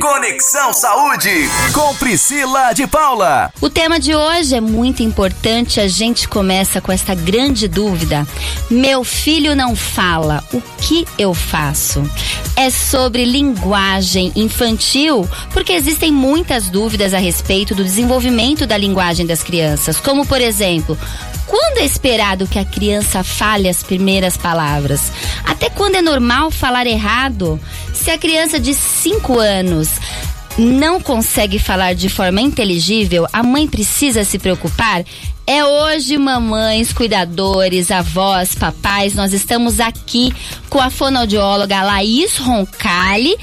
Conexão Saúde com Priscila de Paula. O tema de hoje é muito importante. A gente começa com essa grande dúvida: meu filho não fala, o que eu faço? É sobre linguagem infantil, porque existem muitas dúvidas a respeito do desenvolvimento da linguagem das crianças, como por exemplo, quando é esperado que a criança fale as primeiras palavras? Até quando é normal falar errado? Se a criança de 5 anos não consegue falar de forma inteligível, a mãe precisa se preocupar? É hoje, mamães, cuidadores, avós, papais, nós estamos aqui com a fonoaudióloga Laís Roncalli.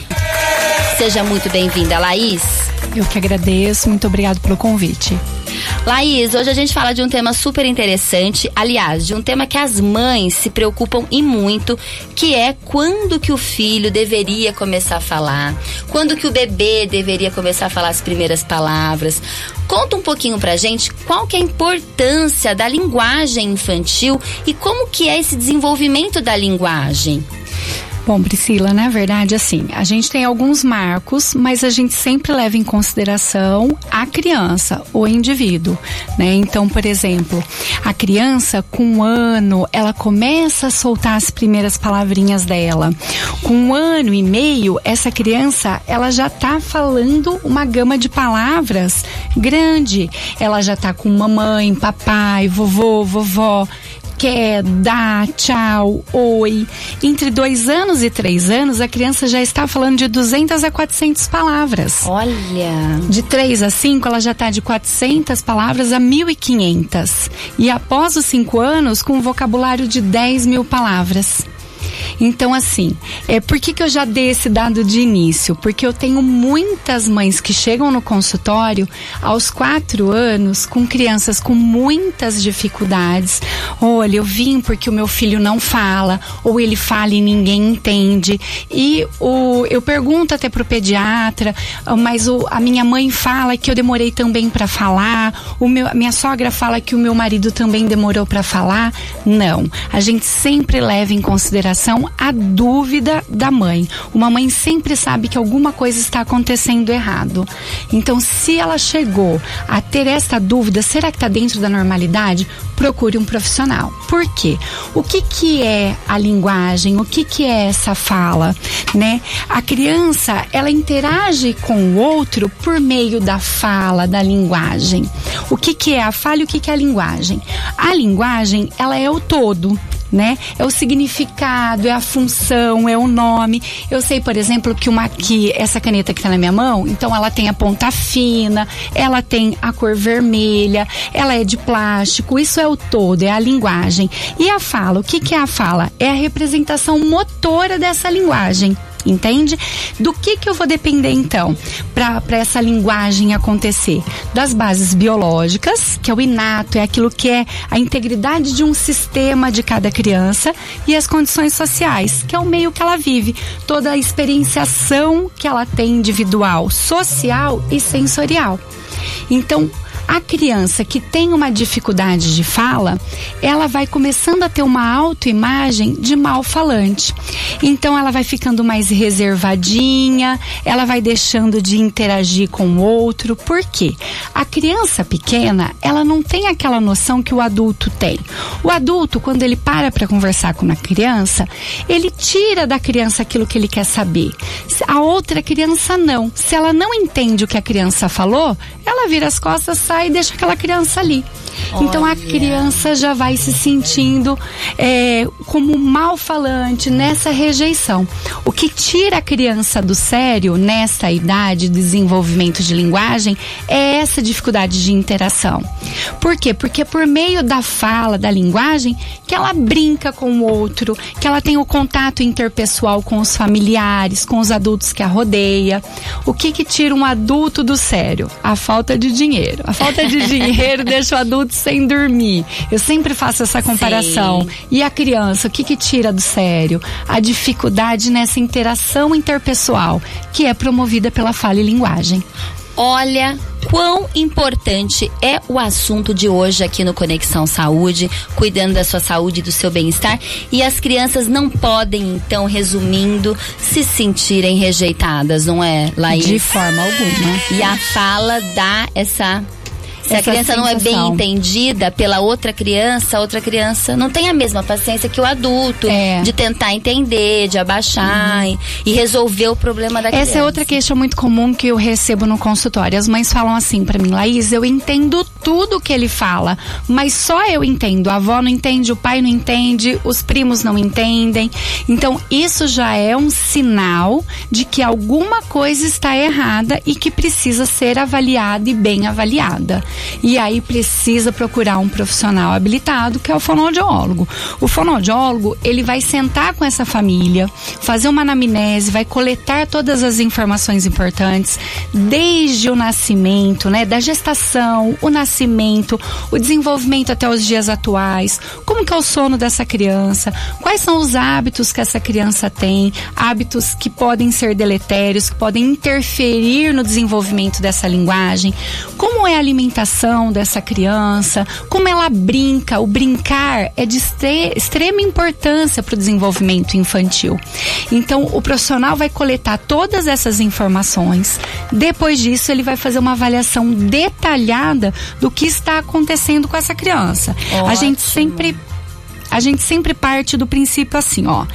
Seja muito bem-vinda, Laís. Eu que agradeço, muito obrigado pelo convite. Laís, hoje a gente fala de um tema super interessante, aliás, de um tema que as mães se preocupam e muito, que é quando que o filho deveria começar a falar, quando que o bebê deveria começar a falar as primeiras palavras. Conta um pouquinho pra gente qual que é a importância da linguagem infantil e como que é esse desenvolvimento da linguagem. Bom, Priscila, na verdade, assim, a gente tem alguns marcos, mas a gente sempre leva em consideração a criança, o indivíduo, né? Então, por exemplo, a criança com um ano, ela começa a soltar as primeiras palavrinhas dela. Com um ano e meio, essa criança, ela já tá falando uma gama de palavras grande. Ela já tá com mamãe, papai, vovô, vovó quer, dá, tchau, oi. Entre dois anos e três anos, a criança já está falando de 200 a 400 palavras. Olha! De três a cinco, ela já está de 400 palavras a 1.500. E após os cinco anos, com um vocabulário de 10 mil palavras. Então, assim, é, por que, que eu já dei esse dado de início? Porque eu tenho muitas mães que chegam no consultório aos quatro anos com crianças com muitas dificuldades. Olha, eu vim porque o meu filho não fala, ou ele fala e ninguém entende. E o, eu pergunto até pro pediatra, mas o, a minha mãe fala que eu demorei também para falar, o meu, minha sogra fala que o meu marido também demorou para falar. Não, a gente sempre leva em consideração a dúvida da mãe. Uma mãe sempre sabe que alguma coisa está acontecendo errado. Então, se ela chegou a ter esta dúvida, será que está dentro da normalidade? Procure um profissional. Por quê? O que, que é a linguagem? O que, que é essa fala? Né? A criança, ela interage com o outro por meio da fala, da linguagem. O que, que é a fala e o que, que é a linguagem? A linguagem, ela é o todo né? É o significado, é a função, é o nome. Eu sei, por exemplo, que uma que essa caneta que está na minha mão, então ela tem a ponta fina, ela tem a cor vermelha, ela é de plástico. Isso é o todo, é a linguagem. E a fala, o que que é a fala? É a representação motora dessa linguagem entende? Do que que eu vou depender então para essa linguagem acontecer? Das bases biológicas, que é o inato, é aquilo que é a integridade de um sistema de cada criança, e as condições sociais, que é o meio que ela vive, toda a experienciação que ela tem individual, social e sensorial. Então, a criança que tem uma dificuldade de fala, ela vai começando a ter uma autoimagem de mal falante. Então ela vai ficando mais reservadinha, ela vai deixando de interagir com o outro. Por quê? A criança pequena, ela não tem aquela noção que o adulto tem. O adulto, quando ele para para conversar com uma criança, ele tira da criança aquilo que ele quer saber. A outra criança não. Se ela não entende o que a criança falou, ela vira as costas, sai e deixa aquela criança ali. Olha. Então a criança já vai se sentindo é, como mal falante nessa rejeição. O que tira a criança do sério nessa idade de desenvolvimento de linguagem é essa dificuldade de interação. Por quê? Porque é por meio da fala, da linguagem, que ela brinca com o outro, que ela tem o contato interpessoal com os familiares, com os adultos que a rodeia. O que que tira um adulto do sério? A falta de dinheiro. A falta de dinheiro deixa o adulto sem dormir. Eu sempre faço essa comparação. Sim. E a criança, o que que tira do sério? A dificuldade nessa interação interpessoal, que é promovida pela fala e linguagem. Olha quão importante é o assunto de hoje aqui no Conexão Saúde, cuidando da sua saúde e do seu bem-estar. E as crianças não podem, então, resumindo, se sentirem rejeitadas, não é, Laís? De forma alguma. E a fala dá essa se a Essa criança não é bem sensação. entendida pela outra criança, a outra criança não tem a mesma paciência que o adulto É. de tentar entender, de abaixar e, e resolver o problema da criança. Essa é outra queixa muito comum que eu recebo no consultório. As mães falam assim pra mim, Laís, eu entendo tudo que ele fala, mas só eu entendo. A avó não entende, o pai não entende, os primos não entendem. Então, isso já é um sinal de que alguma coisa está errada e que precisa ser avaliada e bem avaliada. E aí precisa procurar um profissional habilitado, que é o fonoaudiólogo. O fonoaudiólogo, ele vai sentar com essa família, fazer uma anamnese, vai coletar todas as informações importantes, desde o nascimento, né, da gestação, o nascimento, o desenvolvimento até os dias atuais, como que é o sono dessa criança, quais são os hábitos que essa criança tem, hábitos que podem ser deletérios, que podem interferir no desenvolvimento dessa linguagem, como é a alimentação dessa criança, como ela brinca, o brincar é de extre- extrema importância para o desenvolvimento infantil. Então, o profissional vai coletar todas essas informações. Depois disso, ele vai fazer uma avaliação detalhada do que está acontecendo com essa criança. A gente Ótimo. sempre a gente sempre parte do princípio assim, ó.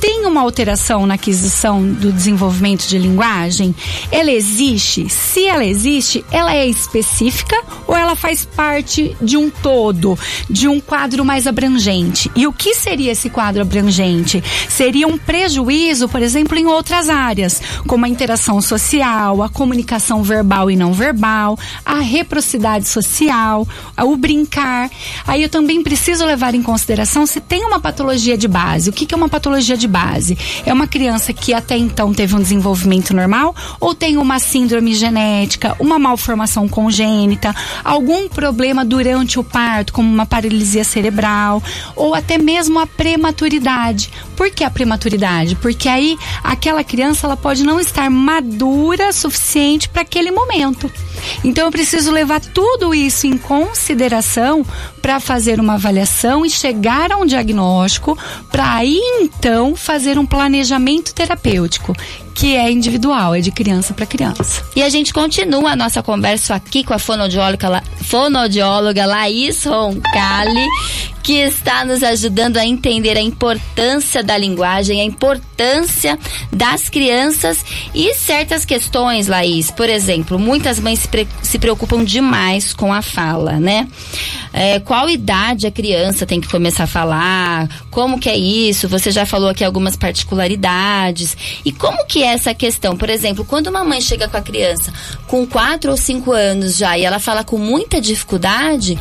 Tem uma alteração na aquisição do desenvolvimento de linguagem? Ela existe? Se ela existe, ela é específica ou ela faz parte de um todo, de um quadro mais abrangente? E o que seria esse quadro abrangente? Seria um prejuízo, por exemplo, em outras áreas, como a interação social, a comunicação verbal e não verbal, a reciprocidade social, o brincar. Aí eu também preciso levar em consideração se tem uma patologia de base. O que é uma patologia de base? É uma criança que até então teve um desenvolvimento normal ou tem uma síndrome genética, uma malformação congênita, algum problema durante o parto, como uma paralisia cerebral, ou até mesmo a prematuridade. Por que a prematuridade? Porque aí aquela criança ela pode não estar madura suficiente para aquele momento. Então eu preciso levar tudo isso em consideração para fazer uma avaliação e chegar a um diagnóstico, para aí então fazer um planejamento terapêutico, que é individual, é de criança para criança. E a gente continua a nossa conversa aqui com a fonoaudióloga, fonoaudióloga Laís Roncalli, que está nos ajudando a entender a importância da linguagem, a importância das crianças e certas questões, Laís. Por exemplo, muitas mães se, pre- se preocupam demais com a fala, né? É, qual idade a criança tem que começar a falar? Como que é isso? Você já falou aqui algumas particularidades. E como que é essa questão? Por exemplo, quando uma mãe chega com a criança com 4 ou 5 anos já e ela fala com muita dificuldade,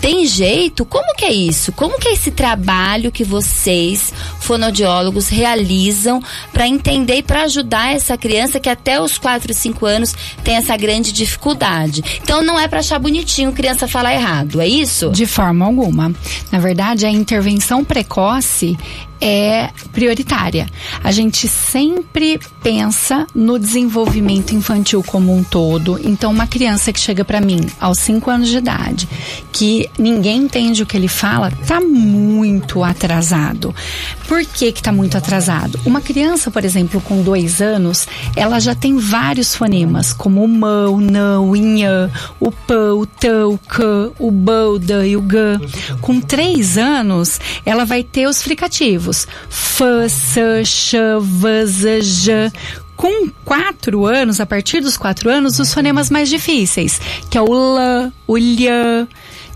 tem jeito? Como que é isso? Como que é esse trabalho que vocês, fonoaudiólogos, realizam para entender e para ajudar essa criança que até os 4, 5 anos tem essa grande dificuldade? Então não é para achar bonitinho criança falar errado, é isso? De forma alguma. Na verdade, a intervenção precoce é prioritária. A gente sempre pensa no desenvolvimento infantil como um todo. Então, uma criança que chega para mim aos 5 anos de idade, que ninguém entende o que ele fala, tá muito atrasado. Por que que tá muito atrasado? Uma criança, por exemplo, com dois anos, ela já tem vários fonemas, como o mã, o não, o inhã, o pã, o tã, o cã, o bã, o dã e o gã. Com três anos, ela vai ter os fricativos. Fã, sã, xã, vã, zã, jã. Com quatro anos, a partir dos quatro anos, os fonemas mais difíceis, que é o lã, o lhã,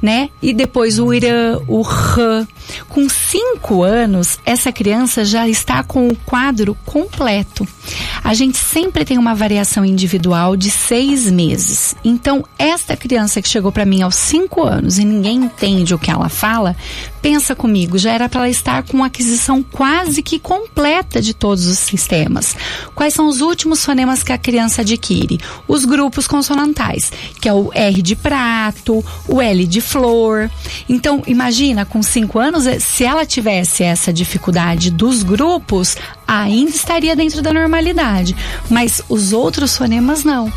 né? E depois o irã, o rã. Com cinco anos, essa criança já está com o quadro completo. A gente sempre tem uma variação individual de seis meses. Então, esta criança que chegou para mim aos cinco anos e ninguém entende o que ela fala, pensa comigo, já era para ela estar com aquisição quase que completa de todos os sistemas. Quais são os últimos fonemas que a criança adquire? Os grupos consonantais, que é o R de prato, o L de flor. Então, imagina, com cinco anos, eh, se ela tivesse essa dificuldade dos grupos, ainda estaria dentro da normalidade. Mas os outros fonemas não.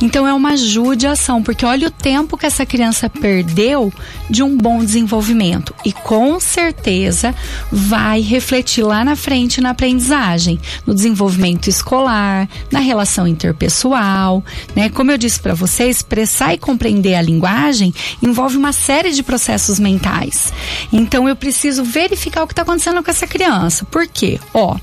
Então é uma judiação, porque olha o tempo que essa criança perdeu de um bom desenvolvimento e com certeza vai refletir lá na frente na aprendizagem, no desenvolvimento escolar, na relação interpessoal, né? Como eu disse para você, expressar e compreender a linguagem envolve uma série de processos mentais. Então eu preciso verificar o que está acontecendo com essa criança. Por quê? Ó,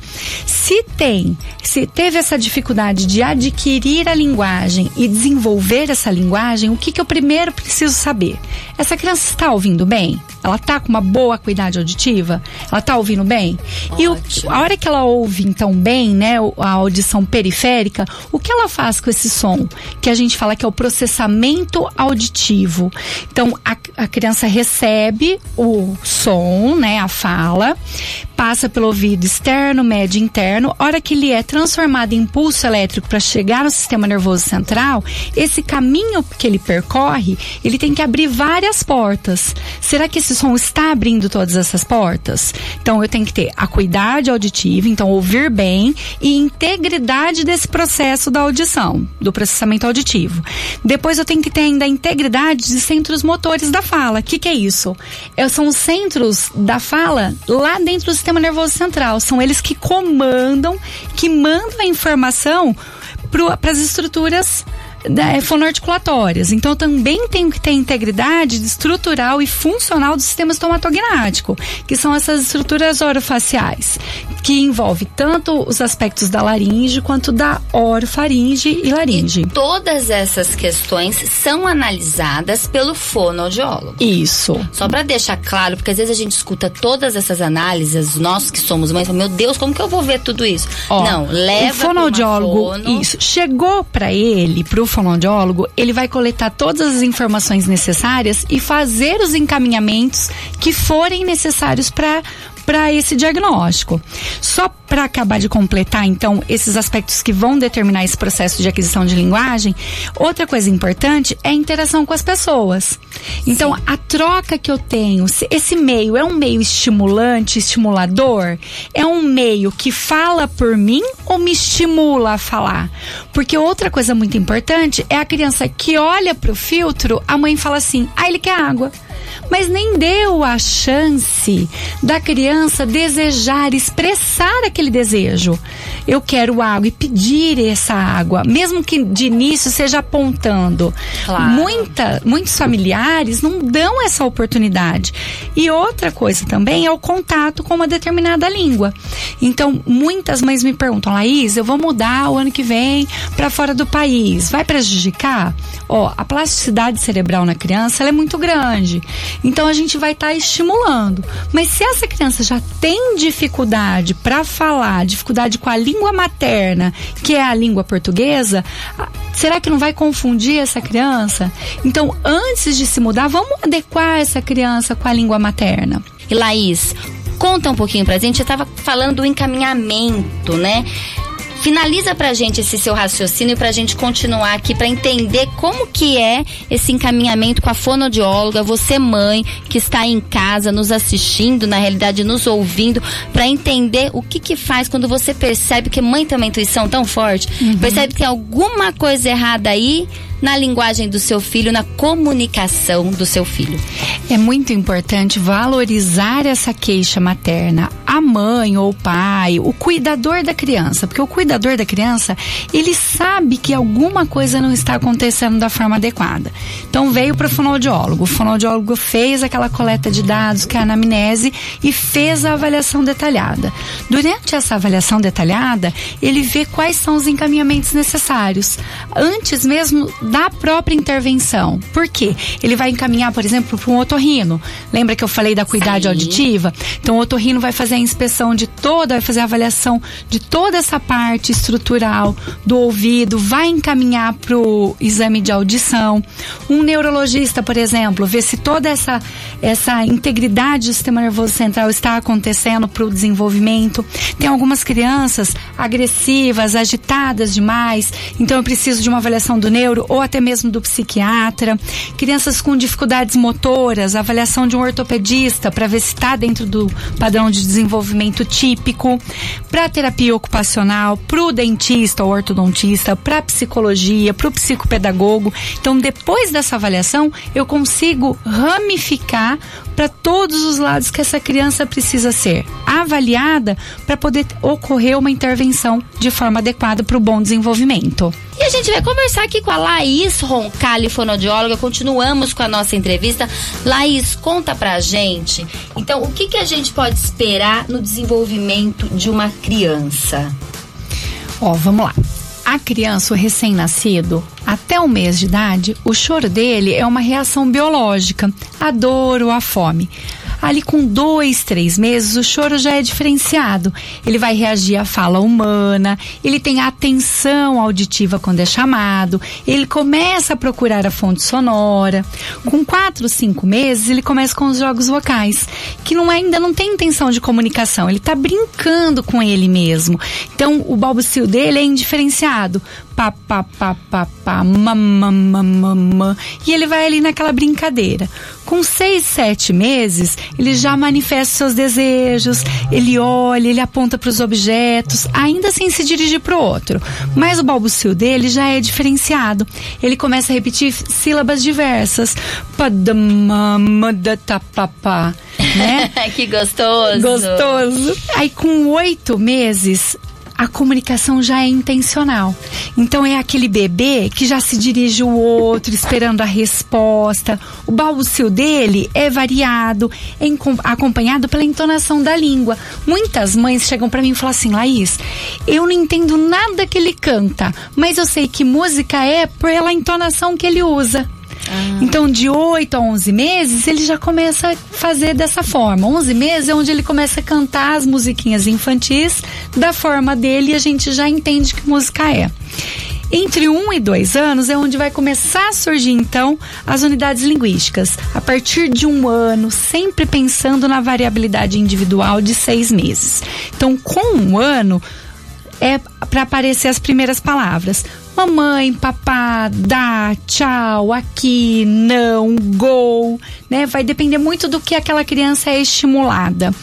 se tem, se teve essa dificuldade de adquirir a linguagem e desenvolver essa linguagem, o que, que eu primeiro preciso saber? Essa criança está ouvindo bem? Ela está com uma boa acuidade auditiva? Ela está ouvindo bem? Ótimo. E o, a hora que ela ouve, então, bem, né, a audição periférica, o que ela faz com esse som? Que a gente fala que é o processamento auditivo. Então, a, a criança recebe o som, né, a fala, passa pelo ouvido externo, médio e interno. Hora que ele é transformado em impulso elétrico para chegar no sistema nervoso central, esse caminho que ele percorre, ele tem que abrir várias portas. Será que esse som está abrindo todas essas portas? Então eu tenho que ter acuidade auditiva, então ouvir bem e integridade desse processo da audição, do processamento auditivo. Depois eu tenho que ter ainda a integridade de centros motores da fala. O que, que é isso? É, são os centros da fala lá dentro do sistema nervoso central. São eles que comandam, que mandam a informação para as estruturas é, fonoarticulatórias. Então, eu também tenho que ter integridade estrutural e funcional do sistema estomatognático, que são essas estruturas orofaciais, que envolve tanto os aspectos da laringe quanto da orofaringe e laringe. E todas essas questões são analisadas pelo fonoaudiólogo. Isso. Só para deixar claro, porque às vezes a gente escuta todas essas análises, nós que somos mães, meu Deus, como que eu vou ver tudo isso? Ó, Não, leva o fonoaudiólogo, fono... isso, chegou para ele, pro fonoaudiólogo, ele vai coletar todas as informações necessárias e fazer os encaminhamentos que forem necessários para para esse diagnóstico. Só para acabar de completar, então, esses aspectos que vão determinar esse processo de aquisição de linguagem, outra coisa importante é a interação com as pessoas. Então, Sim. a troca que eu tenho, esse meio é um meio estimulante, estimulador? É um meio que fala por mim ou me estimula a falar? Porque outra coisa muito importante é a criança que olha para o filtro, a mãe fala assim: ah, ele quer água mas nem deu a chance da criança desejar, expressar aquele desejo. Eu quero água e pedir essa água, mesmo que de início seja apontando. Claro. Muita, muitos familiares não dão essa oportunidade. E outra coisa também é o contato com uma determinada língua. Então, muitas mães me perguntam, Laís, eu vou mudar o ano que vem para fora do país. Vai prejudicar? Ó, a plasticidade cerebral na criança é muito grande. Então a gente vai estar tá estimulando. Mas se essa criança já tem dificuldade para falar, dificuldade com a língua materna, que é a língua portuguesa, será que não vai confundir essa criança? Então, antes de se mudar, vamos adequar essa criança com a língua materna. E Laís, conta um pouquinho pra gente, você estava falando do encaminhamento, né? Finaliza pra gente esse seu raciocínio pra gente continuar aqui para entender como que é esse encaminhamento com a fonoaudióloga, você mãe que está em casa nos assistindo, na realidade nos ouvindo, para entender o que que faz quando você percebe que mãe tem uma intuição tão forte, uhum. percebe que tem alguma coisa errada aí, na linguagem do seu filho, na comunicação do seu filho. É muito importante valorizar essa queixa materna. A mãe ou o pai, o cuidador da criança, porque o cuidador da criança, ele sabe que alguma coisa não está acontecendo da forma adequada. Então veio para o fonoaudiólogo. O fonoaudiólogo fez aquela coleta de dados, que é a anamnese, e fez a avaliação detalhada. Durante essa avaliação detalhada, ele vê quais são os encaminhamentos necessários. Antes mesmo da própria intervenção. Por quê? Ele vai encaminhar, por exemplo, para um otorrino. Lembra que eu falei da cuidade Sim. auditiva? Então, o otorrino vai fazer a inspeção de toda, vai fazer a avaliação de toda essa parte estrutural do ouvido, vai encaminhar para o exame de audição. Um neurologista, por exemplo, vê se toda essa, essa integridade do sistema nervoso central está acontecendo para o desenvolvimento. Tem algumas crianças agressivas, agitadas demais, então eu preciso de uma avaliação do neuro ou até mesmo do psiquiatra. Crianças com dificuldades motoras, avaliação de um ortopedista para ver se está dentro do padrão de desenvolvimento típico. Para terapia ocupacional, para o dentista ou ortodontista, para psicologia, para o psicopedagogo. Então, depois dessa avaliação, eu consigo ramificar para todos os lados que essa criança precisa ser avaliada para poder ocorrer uma intervenção de forma adequada para o bom desenvolvimento. A gente vai conversar aqui com a Laís Roncalli, fonodióloga. Continuamos com a nossa entrevista. Laís, conta pra gente. Então, o que, que a gente pode esperar no desenvolvimento de uma criança? Ó, vamos lá. A criança, o recém-nascido, até um mês de idade, o choro dele é uma reação biológica, a dor ou a fome. Ali com dois, três meses, o choro já é diferenciado. Ele vai reagir à fala humana, ele tem atenção auditiva quando é chamado, ele começa a procurar a fonte sonora. Com quatro, cinco meses, ele começa com os jogos vocais, que não, é, ainda não tem intenção de comunicação, ele está brincando com ele mesmo. Então, o balbucio dele é indiferenciado pá, pá, pá, pá, pá, mamã, E ele vai ali naquela brincadeira. Com seis, sete meses, ele já manifesta seus desejos, ele olha, ele aponta para os objetos, ainda sem se dirigir para o outro. Mas o balbucio dele já é diferenciado. Ele começa a repetir sílabas diversas. Né? que gostoso. Gostoso. Aí com oito meses, a comunicação já é intencional. Então é aquele bebê que já se dirige o outro esperando a resposta. O balbucio dele é variado, é acompanhado pela entonação da língua. Muitas mães chegam para mim e falam assim: "Laís, eu não entendo nada que ele canta, mas eu sei que música é pela entonação que ele usa". Ah. Então, de 8 a 11 meses, ele já começa a fazer dessa forma. 11 meses é onde ele começa a cantar as musiquinhas infantis da forma dele e a gente já entende que música é. Entre um e dois anos é onde vai começar a surgir então as unidades linguísticas. A partir de um ano, sempre pensando na variabilidade individual de seis meses. Então, com um ano, é para aparecer as primeiras palavras. Mamãe, papá, dá, tchau, aqui, não, gol, né? Vai depender muito do que aquela criança é estimulada.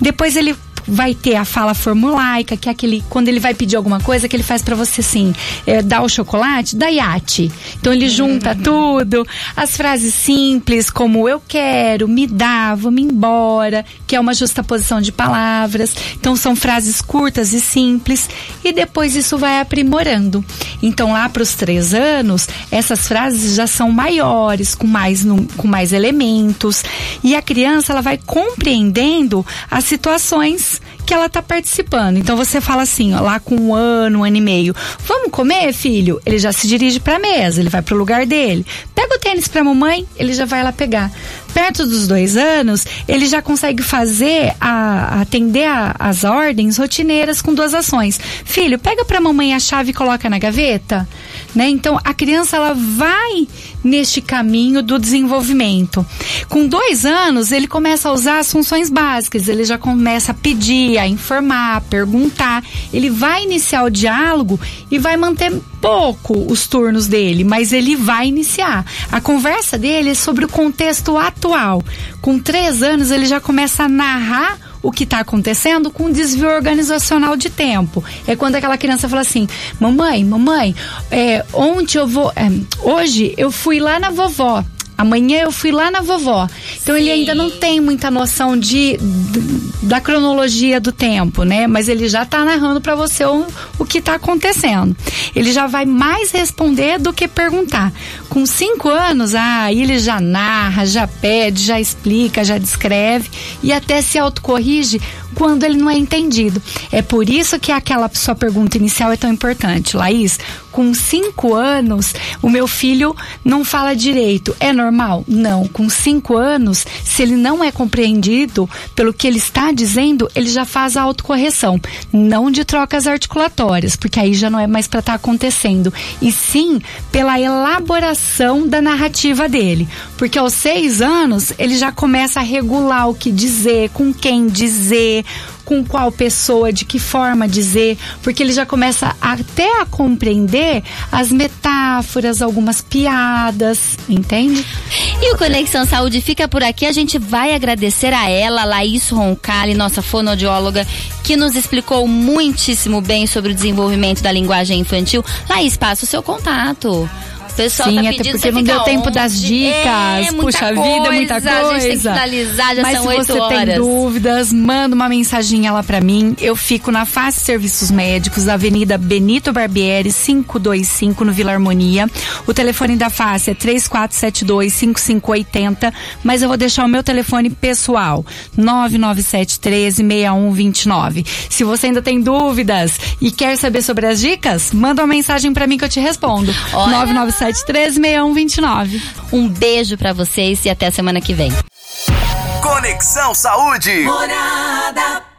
Depois ele vai ter a fala formulaica, que é aquele, quando ele vai pedir alguma coisa, que ele faz para você assim, é, dá o chocolate, dá iate. Então ele junta uhum. tudo, as frases simples, como eu quero, me dá, vou-me embora, que é uma justaposição de palavras. Então são frases curtas e simples, e depois isso vai aprimorando. Então lá para os três anos, essas frases já são maiores, com mais, com mais elementos, e a criança ela vai compreendendo as situações que ela está participando. Então você fala assim, ó, lá com um ano, um ano e meio, vamos comer, filho? Ele já se dirige para a mesa, ele vai para o lugar dele. Pega o tênis para mamãe, ele já vai lá pegar. Perto dos dois anos, ele já consegue fazer a, atender a, as ordens rotineiras com duas ações. Filho, pega para mamãe a chave e coloca na gaveta, né? Então a criança ela vai neste caminho do desenvolvimento. Com dois anos, ele começa a usar as funções básicas, ele já começa a pedir, a informar, a perguntar. Ele vai iniciar o diálogo e vai manter pouco os turnos dele, mas ele vai iniciar. A conversa dele é sobre o contexto atual. Com três anos, ele já começa a narrar o que está acontecendo com desvio organizacional de tempo. É quando aquela criança fala assim: Mamãe, mamãe, é, ontem eu vou. É, hoje eu fui lá na vovó. Amanhã eu fui lá na vovó. Então Sim. ele ainda não tem muita noção de, da cronologia do tempo, né? Mas ele já está narrando para você o, o que está acontecendo. Ele já vai mais responder do que perguntar. Com cinco anos, ah, ele já narra, já pede, já explica, já descreve e até se autocorrige quando ele não é entendido. É por isso que aquela sua pergunta inicial é tão importante. Laís, com cinco anos, o meu filho não fala direito. É normal? Não. Com cinco anos, se ele não é compreendido pelo que ele está dizendo, ele já faz a autocorreção. Não de trocas articulatórias, porque aí já não é mais para estar tá acontecendo. E sim pela elaboração da narrativa dele. Porque aos seis anos, ele já começa a regular o que dizer, com quem dizer, com qual pessoa, de que forma dizer, porque ele já começa até a compreender as metáforas, algumas piadas, entende? E o Conexão Saúde fica por aqui. A gente vai agradecer a ela, Laís Roncalli, nossa fonoaudióloga, que nos explicou muitíssimo bem sobre o desenvolvimento da linguagem infantil. Laís, passa o seu contato. Pessoal Sim, tá até pedindo porque não deu tempo onde? das dicas. É, Puxa coisa, vida, muita coisa. A gente tem que finalizar, já Mas são se você horas. tem dúvidas, manda uma mensaginha lá pra mim. Eu fico na Face Serviços Médicos, Avenida Benito Barbieri, 525, no Vila Harmonia. O telefone da Face é 3472-5580, mas eu vou deixar o meu telefone pessoal, 997136129. Se você ainda tem dúvidas e quer saber sobre as dicas, manda uma mensagem pra mim que eu te respondo. Olha. 997136129. Um beijo pra vocês e até a semana que vem. Conexão Saúde. Morada